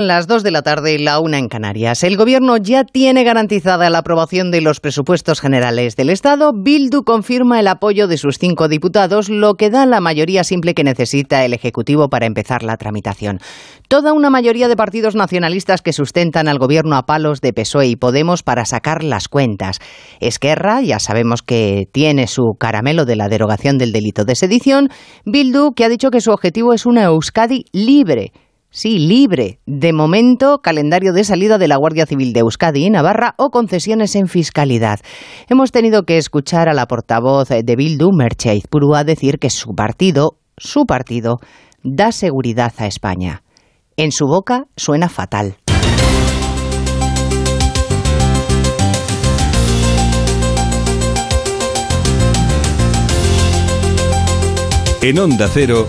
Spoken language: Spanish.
Las 2 de la tarde y la una en Canarias. El Gobierno ya tiene garantizada la aprobación de los presupuestos generales del Estado. Bildu confirma el apoyo de sus cinco diputados, lo que da la mayoría simple que necesita el Ejecutivo para empezar la tramitación. Toda una mayoría de partidos nacionalistas que sustentan al Gobierno a palos de PSOE y Podemos para sacar las cuentas. Esquerra, ya sabemos que tiene su caramelo de la derogación del delito de sedición. Bildu, que ha dicho que su objetivo es una Euskadi libre Sí, libre. De momento, calendario de salida de la Guardia Civil de Euskadi y Navarra o concesiones en fiscalidad. Hemos tenido que escuchar a la portavoz de Bildu, Merche Aizpurua, decir que su partido, su partido, da seguridad a España. En su boca suena fatal. En Onda Cero.